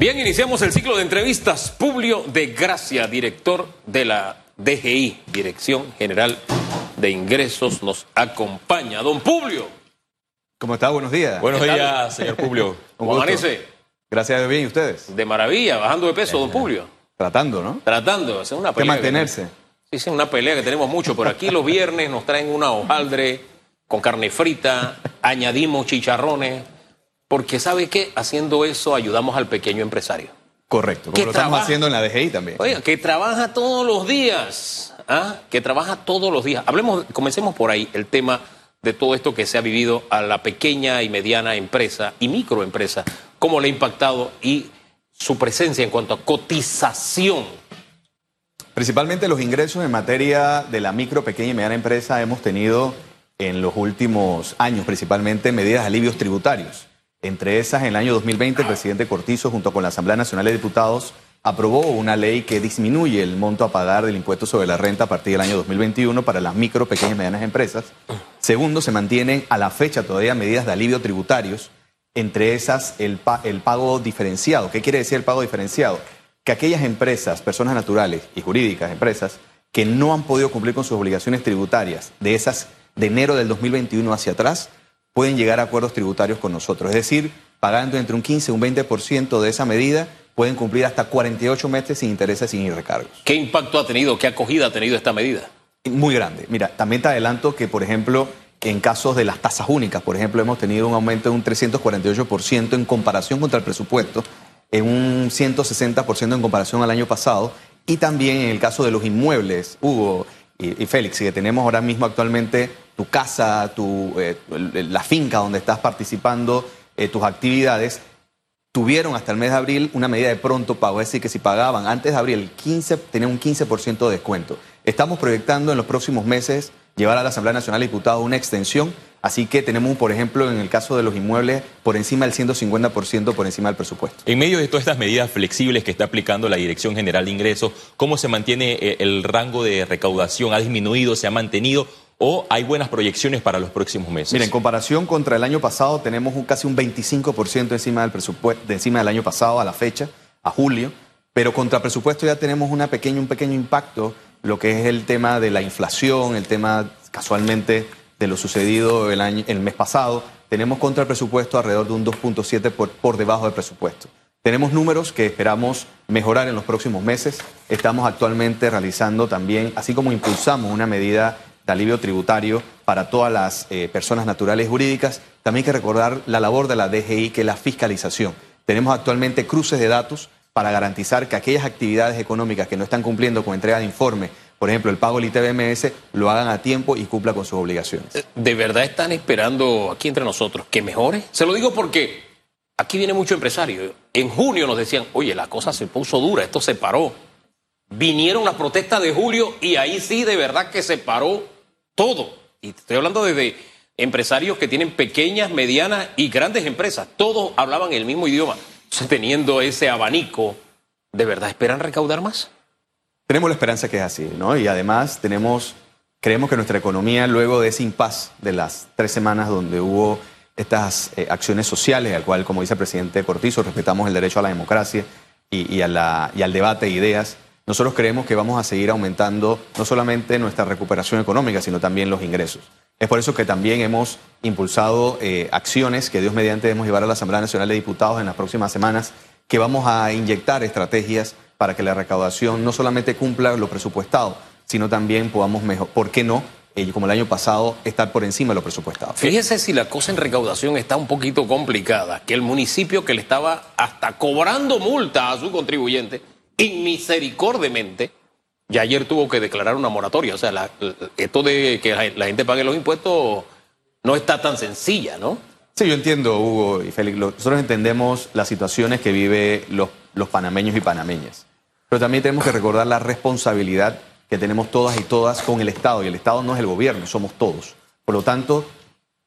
Bien, iniciamos el ciclo de entrevistas. Publio de Gracia, director de la DGI, Dirección General de Ingresos, nos acompaña. Don Publio. ¿Cómo está? Buenos días. Buenos días, señor Publio. ¿Cómo amanece? Gracias a bien, ¿y ustedes? De maravilla, bajando de peso, don Publio. Tratando, ¿no? Tratando, es una pelea. De mantenerse. sí, sí, una pelea que tenemos mucho. Por aquí los viernes nos traen una hojaldre con carne frita, añadimos chicharrones porque ¿sabe qué? Haciendo eso ayudamos al pequeño empresario. Correcto, como lo estamos haciendo en la DGI también. Oiga, que trabaja todos los días, ¿ah? que trabaja todos los días. Hablemos, comencemos por ahí, el tema de todo esto que se ha vivido a la pequeña y mediana empresa y microempresa, cómo le ha impactado y su presencia en cuanto a cotización. Principalmente los ingresos en materia de la micro, pequeña y mediana empresa hemos tenido en los últimos años, principalmente medidas de alivios tributarios. Entre esas, en el año 2020, el presidente Cortizo, junto con la Asamblea Nacional de Diputados, aprobó una ley que disminuye el monto a pagar del impuesto sobre la renta a partir del año 2021 para las micro, pequeñas y medianas empresas. Segundo, se mantienen a la fecha todavía medidas de alivio tributarios, entre esas el, el pago diferenciado. ¿Qué quiere decir el pago diferenciado? Que aquellas empresas, personas naturales y jurídicas, empresas, que no han podido cumplir con sus obligaciones tributarias de esas de enero del 2021 hacia atrás, pueden llegar a acuerdos tributarios con nosotros. Es decir, pagando entre un 15 y un 20% de esa medida, pueden cumplir hasta 48 meses sin intereses, sin recargos. ¿Qué impacto ha tenido, qué acogida ha tenido esta medida? Muy grande. Mira, también te adelanto que, por ejemplo, en casos de las tasas únicas, por ejemplo, hemos tenido un aumento de un 348% en comparación contra el presupuesto, en un 160% en comparación al año pasado, y también en el caso de los inmuebles, Hugo y, y Félix, que tenemos ahora mismo actualmente tu casa, tu, eh, la finca donde estás participando, eh, tus actividades, tuvieron hasta el mes de abril una medida de pronto pago, es decir, que si pagaban antes de abril el 15, tenían un 15% de descuento. Estamos proyectando en los próximos meses llevar a la Asamblea Nacional de Diputados una extensión, así que tenemos, por ejemplo, en el caso de los inmuebles, por encima del 150% por encima del presupuesto. En medio de todas estas medidas flexibles que está aplicando la Dirección General de Ingresos, ¿cómo se mantiene eh, el rango de recaudación? ¿Ha disminuido? ¿Se ha mantenido? O hay buenas proyecciones para los próximos meses? Mira, en comparación contra el año pasado tenemos un, casi un 25% encima del presupuesto, encima del año pasado a la fecha, a julio, pero contra presupuesto ya tenemos un pequeño impacto, lo que es el tema de la inflación, el tema casualmente de lo sucedido el, el mes pasado. Tenemos contra el presupuesto alrededor de un 2.7 por, por debajo del presupuesto. Tenemos números que esperamos mejorar en los próximos meses. Estamos actualmente realizando también, así como impulsamos una medida alivio tributario para todas las eh, personas naturales jurídicas. También hay que recordar la labor de la DGI, que es la fiscalización. Tenemos actualmente cruces de datos para garantizar que aquellas actividades económicas que no están cumpliendo con entrega de informe, por ejemplo, el pago del ITBMS, lo hagan a tiempo y cumpla con sus obligaciones. Eh, ¿De verdad están esperando aquí entre nosotros que mejore? Se lo digo porque aquí viene mucho empresario. En junio nos decían, oye, la cosa se puso dura, esto se paró. Vinieron las protestas de julio y ahí sí de verdad que se paró todo. Y estoy hablando de empresarios que tienen pequeñas, medianas y grandes empresas. Todos hablaban el mismo idioma. teniendo ese abanico, ¿de verdad esperan recaudar más? Tenemos la esperanza que es así, ¿no? Y además tenemos, creemos que nuestra economía, luego de ese impas de las tres semanas donde hubo estas eh, acciones sociales, al cual, como dice el presidente Cortizo, respetamos el derecho a la democracia y, y al debate de ideas, nosotros creemos que vamos a seguir aumentando no solamente nuestra recuperación económica, sino también los ingresos. Es por eso que también hemos impulsado eh, acciones que Dios mediante debemos llevar a la Asamblea Nacional de Diputados en las próximas semanas, que vamos a inyectar estrategias para que la recaudación no solamente cumpla lo presupuestado, sino también podamos mejor, ¿por qué no? Eh, como el año pasado, estar por encima de lo presupuestado. Fíjese si la cosa en recaudación está un poquito complicada, que el municipio que le estaba hasta cobrando multa a su contribuyente, inmisericordemente, ya ayer tuvo que declarar una moratoria. O sea, esto de que la gente pague los impuestos no está tan sencilla, ¿no? Sí, yo entiendo, Hugo y Félix. Nosotros entendemos las situaciones que viven los, los panameños y panameñas. Pero también tenemos que recordar la responsabilidad que tenemos todas y todas con el Estado. Y el Estado no es el gobierno, somos todos. Por lo tanto,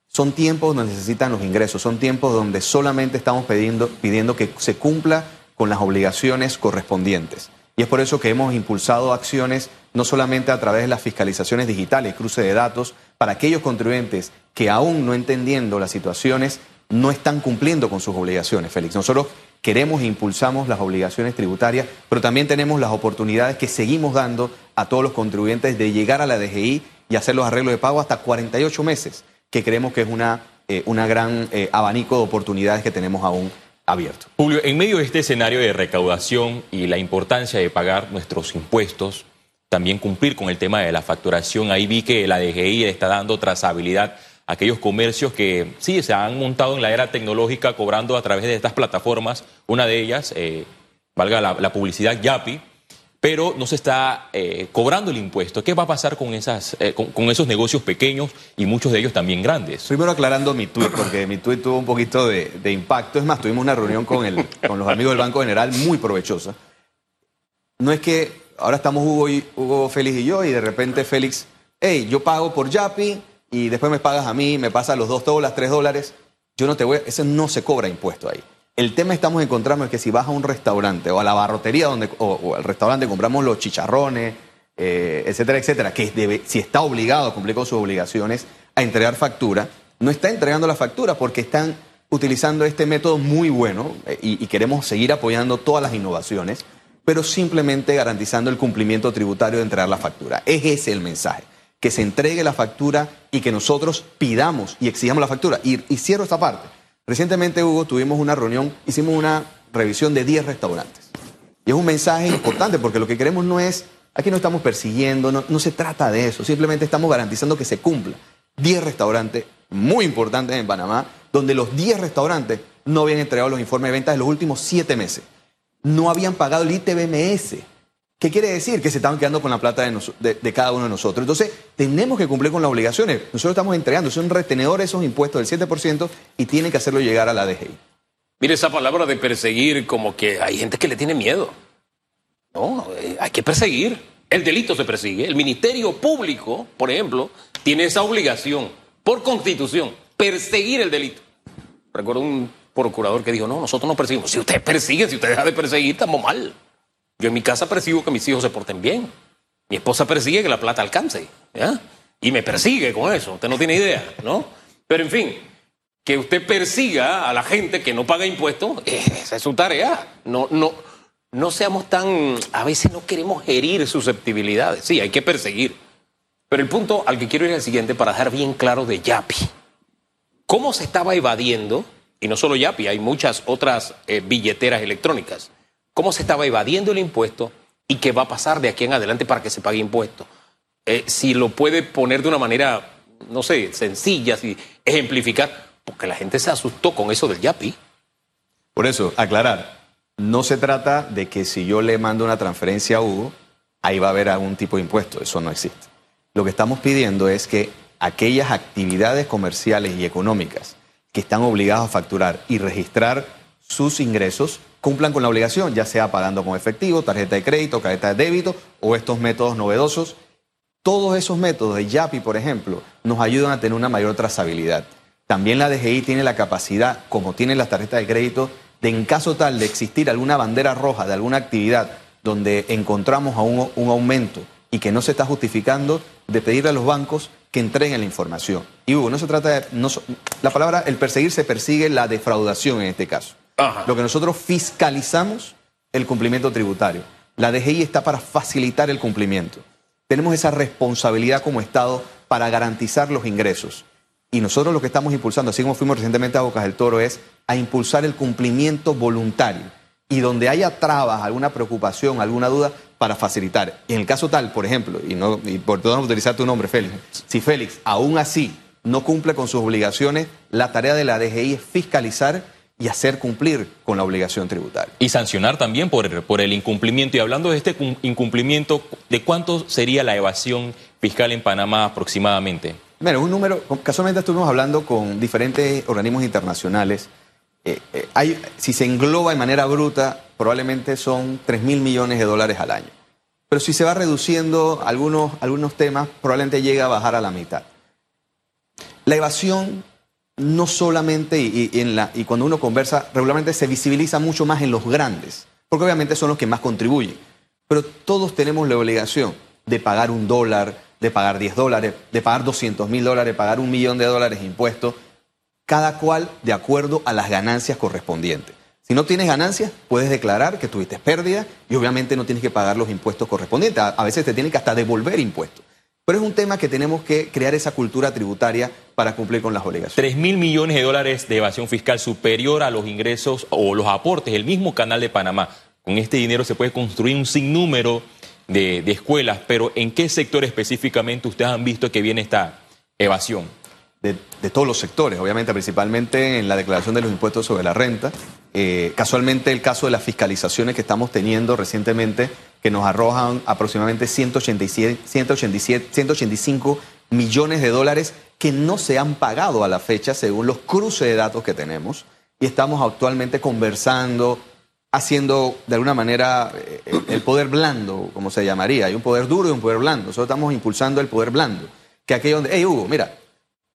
son tiempos donde necesitan los ingresos, son tiempos donde solamente estamos pidiendo, pidiendo que se cumpla con las obligaciones correspondientes. Y es por eso que hemos impulsado acciones no solamente a través de las fiscalizaciones digitales, cruce de datos, para aquellos contribuyentes que aún no entendiendo las situaciones no están cumpliendo con sus obligaciones, Félix. Nosotros queremos e impulsamos las obligaciones tributarias, pero también tenemos las oportunidades que seguimos dando a todos los contribuyentes de llegar a la DGI y hacer los arreglos de pago hasta 48 meses, que creemos que es una, eh, una gran eh, abanico de oportunidades que tenemos aún abierto. Julio, en medio de este escenario de recaudación y la importancia de pagar nuestros impuestos, también cumplir con el tema de la facturación, ahí vi que la DGI está dando trazabilidad a aquellos comercios que sí se han montado en la era tecnológica cobrando a través de estas plataformas, una de ellas, eh, valga la, la publicidad, Yapi, pero no se está eh, cobrando el impuesto. ¿Qué va a pasar eh, con, esos negocios pequeños y muchos de ellos también grandes? Primero aclarando mi tuit, porque mi tuit tuvo un poquito de, impacto. Es más, tuvimos una reunión con, el, con los amigos del Banco General muy provechosa. No es que ahora estamos Hugo, y, Hugo, Félix y yo, y de repente Félix, hey, yo pago por Yapi y después me pagas a mí, me pasas los dos dólares, tres dólares. Yo no te voy, ese no se cobra impuesto ahí. El tema estamos encontrando es que si vas a un restaurante o a la barrotería donde, o, al restaurante compramos los chicharrones, eh, etcétera, etcétera, que si está obligado a cumplir con sus obligaciones a entregar factura, no está entregando la factura porque están utilizando este método muy bueno eh, y, y queremos seguir apoyando todas las innovaciones, pero simplemente garantizando el cumplimiento tributario de entregar la factura. Es ese el mensaje, que se entregue la factura y que nosotros pidamos y exijamos la factura. Y, y cierro esta parte. Recientemente, Hugo, tuvimos una reunión, hicimos una revisión de 10 restaurantes. Y es un mensaje importante porque lo que queremos no es, aquí no estamos persiguiendo, no, se trata de eso, simplemente estamos garantizando que se cumpla. 10 restaurantes muy importantes en Panamá, donde los 10 restaurantes no habían entregado los informes de ventas de los últimos 7 meses. No habían pagado el ITBMS. ¿Qué quiere decir? Que se estaban quedando con la plata de cada uno de nosotros. Entonces, tenemos que cumplir con las obligaciones. Nosotros estamos entregando, son retenedores esos impuestos del 7% y tienen que hacerlo llegar a la DGI. Mire esa palabra de perseguir, como que hay gente que le tiene miedo. No, eh, hay que perseguir. El delito se persigue. El Ministerio Público, por ejemplo, tiene esa obligación, por constitución, perseguir el delito. Recuerdo un procurador que dijo, no, nosotros no perseguimos. Si usted persigue, si usted deja de perseguir, estamos mal. Yo en mi casa persigo que mis hijos se porten bien. Mi esposa persigue que la plata alcance. ¿ya? Y me persigue con eso. Usted no tiene idea, ¿no? Pero en fin, que usted persiga a la gente que no paga impuestos, esa es su tarea. No, no, no seamos tan. A veces no queremos herir susceptibilidades. Sí, hay que perseguir. Pero el punto al que quiero ir es el siguiente para dejar bien claro de Yapi. ¿Cómo se estaba evadiendo? Y no solo Yapi, hay muchas otras eh, billeteras electrónicas. ¿Cómo se estaba evadiendo el impuesto y qué va a pasar de aquí en adelante para que se pague impuesto? Eh, si lo puede poner de una manera, no sé, sencilla, si ejemplificar, porque la gente se asustó con eso del Yapi. Por eso, aclarar, no se trata de que si yo le mando una transferencia a Hugo, ahí va a haber algún tipo de impuesto, eso no existe. Lo que estamos pidiendo es que aquellas actividades comerciales y económicas que están obligadas a facturar y registrar sus ingresos cumplan con la obligación, ya sea pagando con efectivo, tarjeta de crédito, tarjeta de débito o estos métodos novedosos. Todos esos métodos de Yapi, por ejemplo, nos ayudan a tener una mayor trazabilidad. También la DGI tiene la capacidad, como tiene las tarjetas de crédito, de en caso tal de existir alguna bandera roja de alguna actividad donde encontramos un, aumento y que no se está justificando, de pedirle a los bancos que entreguen la información. Y Hugo, no se trata de... la palabra, el perseguir se persigue la defraudación en este caso. Lo que nosotros fiscalizamos el cumplimiento tributario. La DGI está para facilitar el cumplimiento. Tenemos esa responsabilidad como Estado para garantizar los ingresos. Y nosotros lo que estamos impulsando, así como fuimos recientemente a Bocas del Toro, es a impulsar el cumplimiento voluntario. Y donde haya trabas, alguna preocupación, alguna duda, para facilitar. En el caso tal, por ejemplo, y, no, por todo no utilizar tu nombre, Félix, si Félix aún así no cumple con sus obligaciones, la tarea de la DGI es fiscalizar y hacer cumplir con la obligación tributaria. Y sancionar también por, por el incumplimiento. Y hablando de este cum- incumplimiento, ¿de cuánto sería la evasión fiscal en Panamá aproximadamente? Mira, un número, casualmente estuvimos hablando con diferentes organismos internacionales. Eh, eh, hay, si se engloba de manera bruta, probablemente son 3 mil millones de dólares al año. Pero si se va reduciendo algunos, algunos temas, probablemente llega a bajar a la mitad. La evasión no solamente, y, en la, y cuando uno conversa, regularmente se visibiliza mucho más en los grandes, porque obviamente son los que más contribuyen. Pero todos tenemos la obligación de pagar un dólar, de pagar 10 dólares, de pagar 200 mil dólares, pagar un millón de dólares de impuestos, cada cual de acuerdo a las ganancias correspondientes. Si no tienes ganancias, puedes declarar que tuviste pérdida y obviamente no tienes que pagar los impuestos correspondientes. A veces te tienen que hasta devolver impuestos. Pero es un tema que tenemos que crear esa cultura tributaria para cumplir con las obligaciones. 3 mil millones de dólares de evasión fiscal superior a los ingresos o los aportes del mismo canal de Panamá. Con este dinero se puede construir un sinnúmero de, de escuelas, pero ¿en qué sector específicamente ustedes han visto que viene esta evasión? de, de todos los sectores, obviamente, principalmente en la declaración de los impuestos sobre la renta. Eh, casualmente el caso de las fiscalizaciones que estamos teniendo recientemente, que nos arrojan aproximadamente 187, 187, 185 millones de dólares que no se han pagado a la fecha según los cruces de datos que tenemos. Y estamos actualmente conversando, haciendo de alguna manera eh, el poder blando, como se llamaría. Hay un poder duro y un poder blando. Nosotros estamos impulsando el poder blando. Que aquello donde, hey Hugo, mira,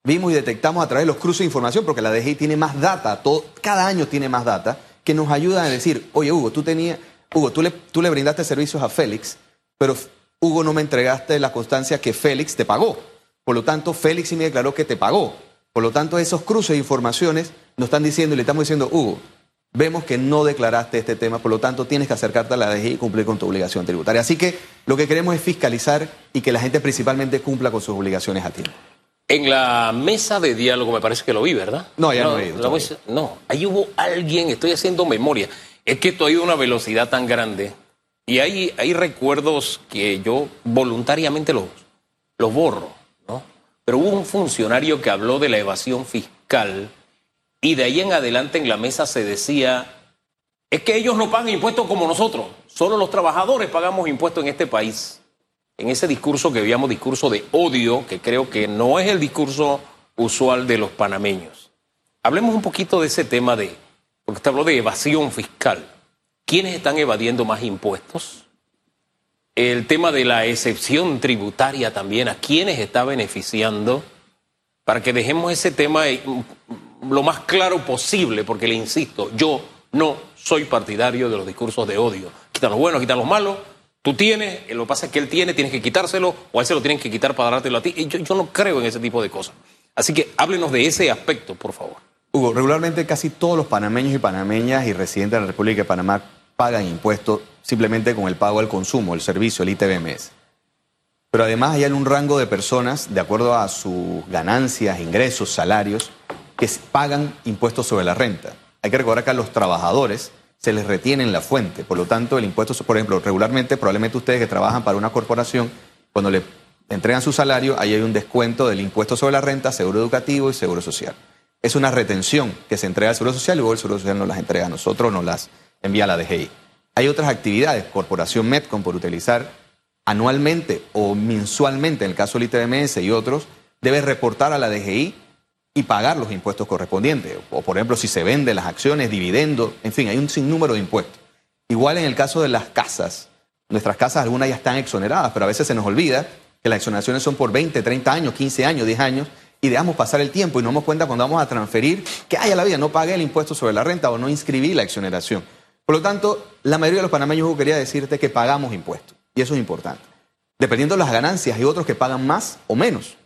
vimos y detectamos a través de los cruces de información, porque la DGI tiene más data, todo, cada año tiene más data, que nos ayudan a decir, oye Hugo, tú tenías, Hugo, tú le, tú le brindaste servicios a Félix, pero Hugo no me entregaste la constancia que Félix te pagó. Por lo tanto, Félix sí me declaró que te pagó. Por lo tanto, esos cruces de informaciones nos están diciendo y le estamos diciendo, Hugo, vemos que no declaraste este tema, por lo tanto tienes que acercarte a la DGI y cumplir con tu obligación tributaria. Así que lo que queremos es fiscalizar y que la gente principalmente cumpla con sus obligaciones a tiempo. En la mesa de diálogo me parece que lo vi, ¿verdad? No, ya no he ido mesa- no, ahí hubo alguien, estoy haciendo memoria. Es que esto ha ido a una velocidad tan grande y hay, hay recuerdos que yo voluntariamente los, los borro, ¿no? Pero hubo un funcionario que habló de la evasión fiscal y de ahí en adelante en la mesa se decía, es que ellos no pagan impuestos como nosotros, solo los trabajadores pagamos impuestos en este país en ese discurso que veíamos, discurso de odio, que creo que no es el discurso usual de los panameños. Hablemos un poquito de ese tema de, porque usted habló de evasión fiscal. ¿Quiénes están evadiendo más impuestos? El tema de la excepción tributaria también, ¿a quiénes está beneficiando? Para que dejemos ese tema eh, lo más claro posible, porque le insisto, yo no soy partidario de los discursos de odio. Quitan los buenos, quitan los malos. Tú tienes, lo que pasa es que él tiene, tienes que quitárselo, o a él se lo tienen que quitar para dártelo a ti. Y yo, no creo en ese tipo de cosas. Así que háblenos de ese aspecto, por favor. Hugo, regularmente casi todos los panameños y panameñas y residentes de la República de Panamá pagan impuestos simplemente con el pago al consumo, el servicio, el ITBMS. Pero además hay un rango de personas, de acuerdo a sus ganancias, ingresos, salarios, que pagan impuestos sobre la renta. Hay que recordar que los trabajadores se les retiene en la fuente. Por lo tanto, el impuesto, por ejemplo, regularmente, probablemente ustedes que trabajan para una corporación, cuando le entregan su salario, ahí hay un descuento del impuesto sobre la renta, seguro educativo y seguro social. Es una retención que se entrega al Seguro Social y luego el Seguro Social nos las entrega a nosotros, nos las envía a la DGI. Hay otras actividades, Corporación Metcom, por utilizar anualmente o mensualmente, en el caso del ITBMS y otros, debe reportar a la DGI y pagar los impuestos correspondientes. O, por ejemplo, si se venden las acciones, dividendos, en fin, hay un sinnúmero de impuestos. Igual en el caso de las casas, nuestras casas algunas ya están exoneradas, pero a veces se nos olvida que las exoneraciones son por 20, 30 años, 15 años, 10 años, y dejamos pasar el tiempo y nos damos cuenta cuando vamos a transferir que, ay, a la vida, no pagué el impuesto sobre la renta o no inscribí la exoneración. Por lo tanto, la mayoría de los panameños Hugo, quería decirte que pagamos impuestos, y eso es importante. Dependiendo de las ganancias, hay otros que pagan más o menos.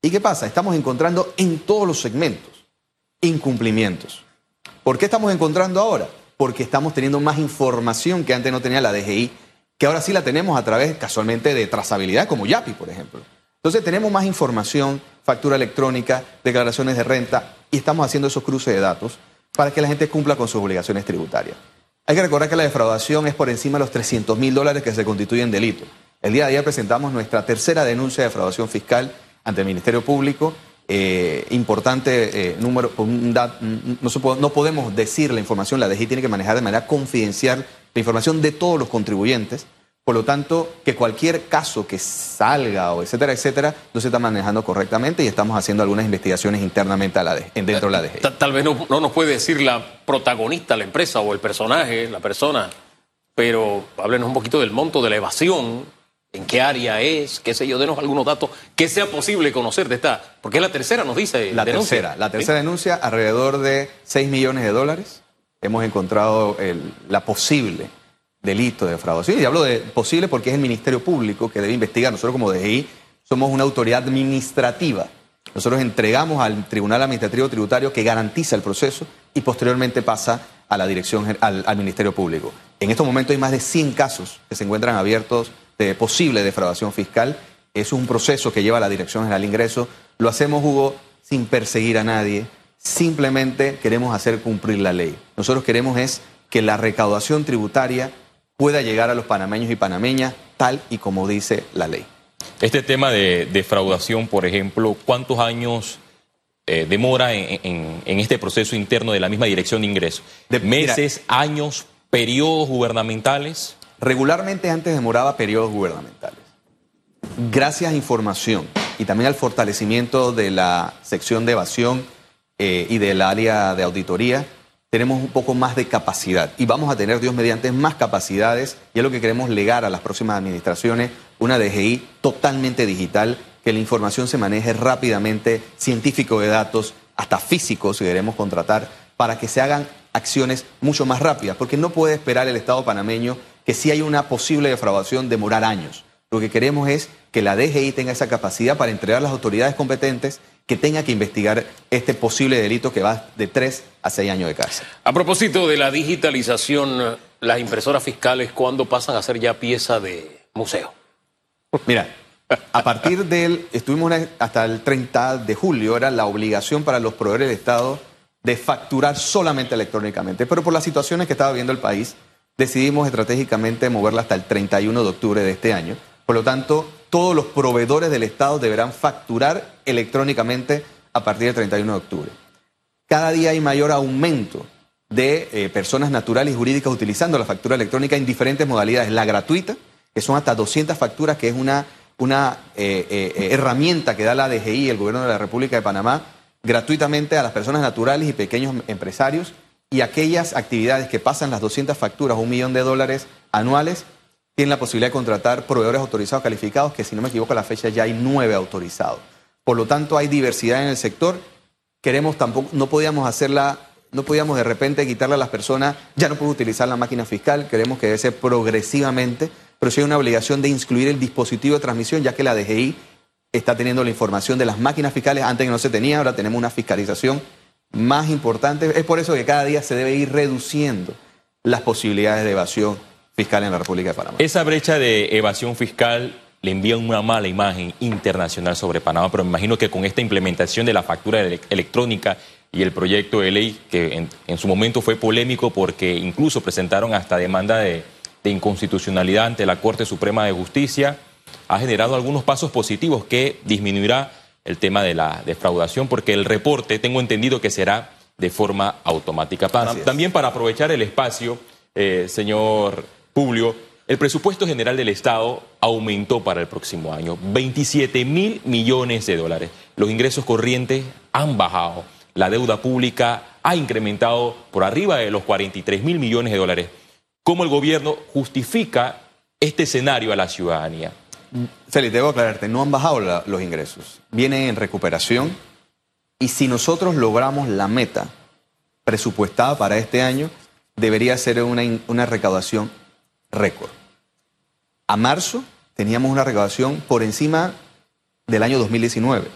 ¿Y qué pasa? Estamos encontrando en todos los segmentos incumplimientos. ¿Por qué estamos encontrando ahora? Porque estamos teniendo más información que antes no tenía la DGI, que ahora sí la tenemos a través casualmente de trazabilidad, como YAPI, por ejemplo. Entonces tenemos más información, factura electrónica, declaraciones de renta, y estamos haciendo esos cruces de datos para que la gente cumpla con sus obligaciones tributarias. Hay que recordar que la defraudación es por encima de los 300 mil dólares que se constituyen delito. El día de ayer presentamos nuestra tercera denuncia de defraudación fiscal ante el Ministerio Público. Eh, importante eh, número, un no, se podemos decir la información, la DGI tiene que manejar de manera confidencial la información de todos los contribuyentes. Por lo tanto, que cualquier caso que salga o etcétera, etcétera, no se está manejando correctamente y estamos haciendo algunas investigaciones internamente a la DGI, dentro de la. Ta- Tal vez no, no nos puede decir la protagonista, la empresa o el personaje, la persona, pero háblenos un poquito del monto de la evasión, en qué área es, qué sé yo, denos algunos datos que sea posible conocer de esta, porque es la tercera, nos dice. La denuncia. tercera, la ¿Sí? tercera denuncia, alrededor de 6 millones de dólares. Hemos encontrado el- la posible delito de defraudación. Y hablo de posible porque es el Ministerio Público que debe investigar. Nosotros como DGI somos una autoridad administrativa. Nosotros entregamos al Tribunal Administrativo Tributario que garantiza el proceso y posteriormente pasa a la dirección, al, al Ministerio Público. En estos momentos hay más de 100 casos que se encuentran abiertos de posible defraudación fiscal. Es un proceso que lleva la Dirección General de Ingresos. Lo hacemos, Hugo, sin perseguir a nadie. Simplemente queremos hacer cumplir la ley. Nosotros queremos es que la recaudación tributaria pueda llegar a los panameños y panameñas tal y como dice la ley. Este tema de defraudación, por ejemplo, ¿cuántos años eh, demora en, en- en este proceso interno de la misma dirección de ingresos? Mira- ¿Meses, años, periodos gubernamentales? Regularmente antes demoraba periodos gubernamentales. Gracias a información y también al fortalecimiento de la sección de evasión eh, y del área de auditoría, tenemos un poco más de capacidad y vamos a tener, Dios mediante, más capacidades y es lo que queremos legar a las próximas administraciones, una DGI totalmente digital, que la información se maneje rápidamente, científico de datos, hasta físicos si queremos contratar, para que se hagan acciones mucho más rápidas, porque no puede esperar el Estado panameño que si hay una posible defraudación demorar años. Lo que queremos es que la DGI tenga esa capacidad para entregar a las autoridades competentes que tenga que investigar este posible delito que va de tres a seis años de cárcel. A propósito de la digitalización, las impresoras fiscales, ¿cuándo pasan a ser ya pieza de museo? Mira, a partir del, estuvimos hasta el 30 de julio, era la obligación para los proveedores del Estado de facturar solamente electrónicamente, pero por las situaciones que estaba viendo el país, decidimos estratégicamente moverla hasta el 31 de octubre de este año. Por lo tanto, todos los proveedores del Estado deberán facturar electrónicamente a partir del 31 de octubre. Cada día hay mayor aumento de eh, personas naturales y jurídicas utilizando la factura electrónica en diferentes modalidades. La gratuita, que son hasta 200 facturas, que es una, una eh, eh, herramienta que da la DGI, el Gobierno de la República de Panamá, gratuitamente a las personas naturales y pequeños empresarios y aquellas actividades que pasan las 200 facturas, un millón de dólares anuales, tienen la posibilidad de contratar proveedores autorizados calificados, que si no me equivoco a la fecha ya hay nueve autorizados. Por lo tanto, hay diversidad en el sector. Queremos tampoco, no podíamos hacerla, no podíamos de repente quitarle a las personas, ya no puedo utilizar la máquina fiscal, queremos que debe ser progresivamente, pero sí hay una obligación de incluir el dispositivo de transmisión, ya que la DGI está teniendo la información de las máquinas fiscales, antes que no se tenía, ahora tenemos una fiscalización más importante. Es por eso que cada día se debe ir reduciendo las posibilidades de evasión fiscal en la República de Panamá. Esa brecha de evasión fiscal le envía una mala imagen internacional sobre Panamá, pero me imagino que con esta implementación de la factura ele- electrónica y el proyecto de ley, que en, su momento fue polémico porque incluso presentaron hasta demanda de, de inconstitucionalidad ante la Corte Suprema de Justicia, ha generado algunos pasos positivos que disminuirá el tema de la defraudación, porque el reporte, tengo entendido que será de forma automática. Para- también para aprovechar el espacio, eh, señor Publio, el presupuesto general del Estado aumentó para el próximo año, 27 mil millones de dólares. Los ingresos corrientes han bajado, la deuda pública ha incrementado por arriba de los 43 mil millones de dólares. ¿Cómo el gobierno justifica este escenario a la ciudadanía? Félix, debo aclararte, no han bajado los ingresos, vienen en recuperación y si nosotros logramos la meta presupuestada para este año, debería ser una, una recaudación récord. A marzo teníamos una recaudación por encima del año 2019.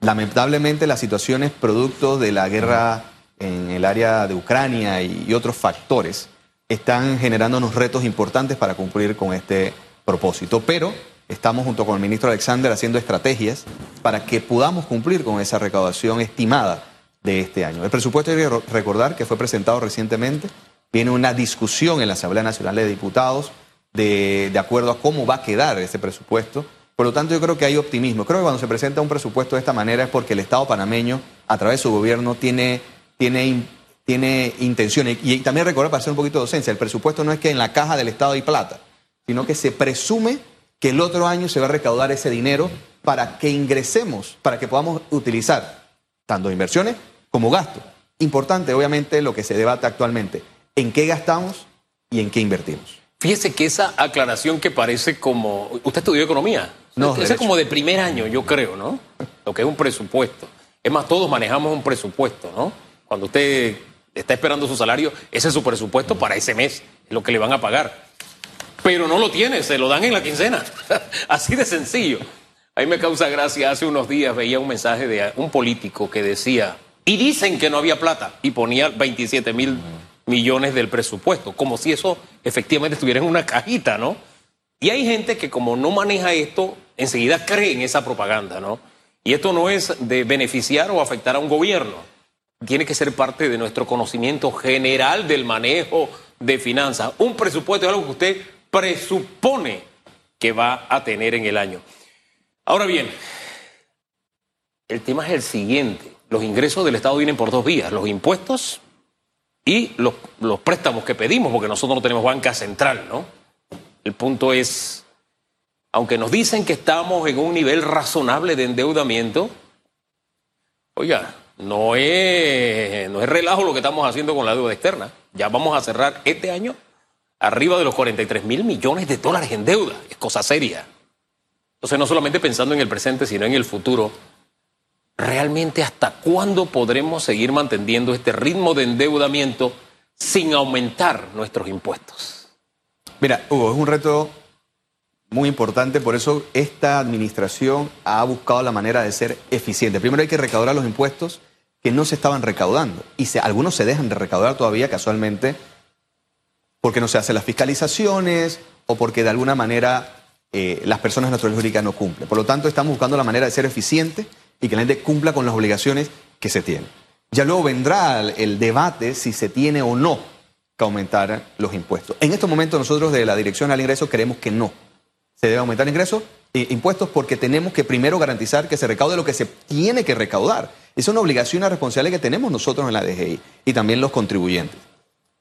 Lamentablemente las situaciones producto de la guerra en el área de Ucrania y otros factores están generando unos retos importantes para cumplir con este propósito. Pero estamos junto con el ministro Alexander haciendo estrategias para que podamos cumplir con esa recaudación estimada de este año. El presupuesto hay que recordar que fue presentado recientemente, viene una discusión en la Asamblea Nacional de Diputados de, de acuerdo a cómo va a quedar ese presupuesto. Por lo tanto, yo creo que hay optimismo. Creo que cuando se presenta un presupuesto de esta manera es porque el Estado panameño, a través de su gobierno, tiene, tiene, tiene intenciones. Y, también recordar, para hacer un poquito de docencia, el presupuesto no es que en la caja del Estado hay plata, sino que se presume que el otro año se va a recaudar ese dinero para que ingresemos, para que podamos utilizar tanto inversiones como gastos. Importante, obviamente, lo que se debate actualmente, en qué gastamos y en qué invertimos. Fíjese que esa aclaración que parece como... ¿Usted estudió economía? No, Esa es como de primer año, yo creo, ¿no? Lo que es un presupuesto. Es más, todos manejamos un presupuesto, ¿no? Cuando usted está esperando su salario, ese es su presupuesto para ese mes, es lo que le van a pagar. Pero no lo tiene, se lo dan en la quincena. Así de sencillo. A mí me causa gracia, hace unos días veía un mensaje de un político que decía, y dicen que no había plata, y ponía 27 mil millones del presupuesto, como si eso efectivamente estuviera en una cajita, ¿no? Y hay gente que como no maneja esto, enseguida cree en esa propaganda, ¿no? Y esto no es de beneficiar o afectar a un gobierno. Tiene que ser parte de nuestro conocimiento general del manejo de finanzas. Un presupuesto es algo que usted presupone que va a tener en el año. Ahora bien, el tema es el siguiente. Los ingresos del Estado vienen por dos vías, los impuestos y los, los préstamos que pedimos, porque nosotros no tenemos banca central, ¿no? El punto es, aunque nos dicen que estamos en un nivel razonable de endeudamiento, oiga, no es, no es relajo lo que estamos haciendo con la deuda externa. Ya vamos a cerrar este año arriba de los 43 mil millones de dólares en deuda. Es cosa seria. Entonces, no solamente pensando en el presente, sino en el futuro, ¿realmente hasta cuándo podremos seguir manteniendo este ritmo de endeudamiento sin aumentar nuestros impuestos? Mira, Hugo, es un reto muy importante, por eso esta administración ha buscado la manera de ser eficiente. Primero hay que recaudar los impuestos que no se estaban recaudando y algunos se dejan de recaudar todavía casualmente porque no se hacen las fiscalizaciones o porque de alguna manera eh, las personas naturales jurídicas no cumplen. Por lo tanto, estamos buscando la manera de ser eficiente y que la gente cumpla con las obligaciones que se tienen. Ya luego vendrá el debate si se tiene o no que aumentar los impuestos. En estos momentos nosotros de la Dirección al Ingreso creemos que no. Se debe aumentar ingresos e impuestos porque tenemos que primero garantizar que se recaude lo que se tiene que recaudar. Es una obligación y una responsabilidad que tenemos nosotros en la DGI y también los contribuyentes.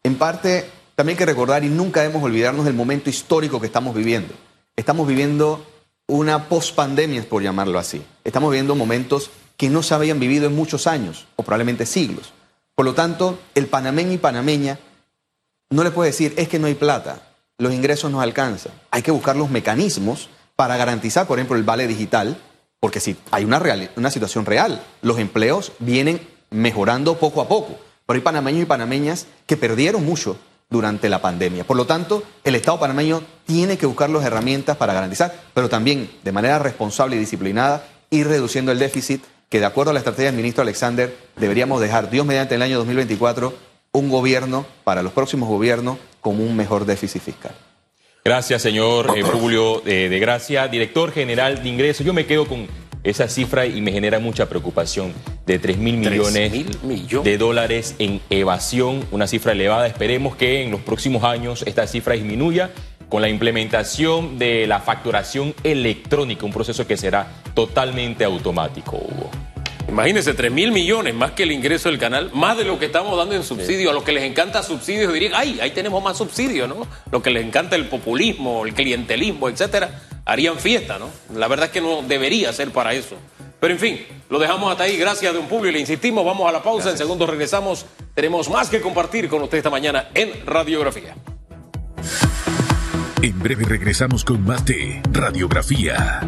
En parte, también hay que recordar y nunca debemos olvidarnos del momento histórico que estamos viviendo. Estamos viviendo una pospandemia, por llamarlo así. Estamos viviendo momentos que no se habían vivido en muchos años o probablemente siglos. Por lo tanto, el panameño y panameña no le puede decir, es que no hay plata, los ingresos no alcanzan. Hay que buscar los mecanismos para garantizar, por ejemplo, el vale digital, porque si hay una, una situación real, los empleos vienen mejorando poco a poco, pero hay panameños y panameñas que perdieron mucho durante la pandemia. Por lo tanto, el Estado panameño tiene que buscar las herramientas para garantizar, pero también de manera responsable y disciplinada, ir reduciendo el déficit que de acuerdo a la estrategia del ministro Alexander deberíamos dejar, Dios mediante el año 2024, un gobierno para los próximos gobiernos con un mejor déficit fiscal. Gracias, señor eh, Julio de Gracia, director general de ingresos. Yo me quedo con esa cifra y me genera mucha preocupación de 3 mil millones, de dólares en evasión, una cifra elevada. Esperemos que en los próximos años esta cifra disminuya con la implementación de la facturación electrónica, un proceso que será totalmente automático, Hugo. Imagínense, 3 mil millones más que el ingreso del canal, más de lo que estamos dando en subsidio. A los que les encanta subsidios dirían, ay, ahí tenemos más subsidios, ¿no? Lo que les encanta el populismo, el clientelismo, etcétera, harían fiesta, ¿no? La verdad es que no debería ser para eso. Pero en fin, lo dejamos hasta ahí. Gracias, don Publio. Le insistimos, vamos a la pausa. En segundos regresamos. Tenemos más que compartir con usted esta mañana en Radiografía. En breve regresamos con más de Radiografía.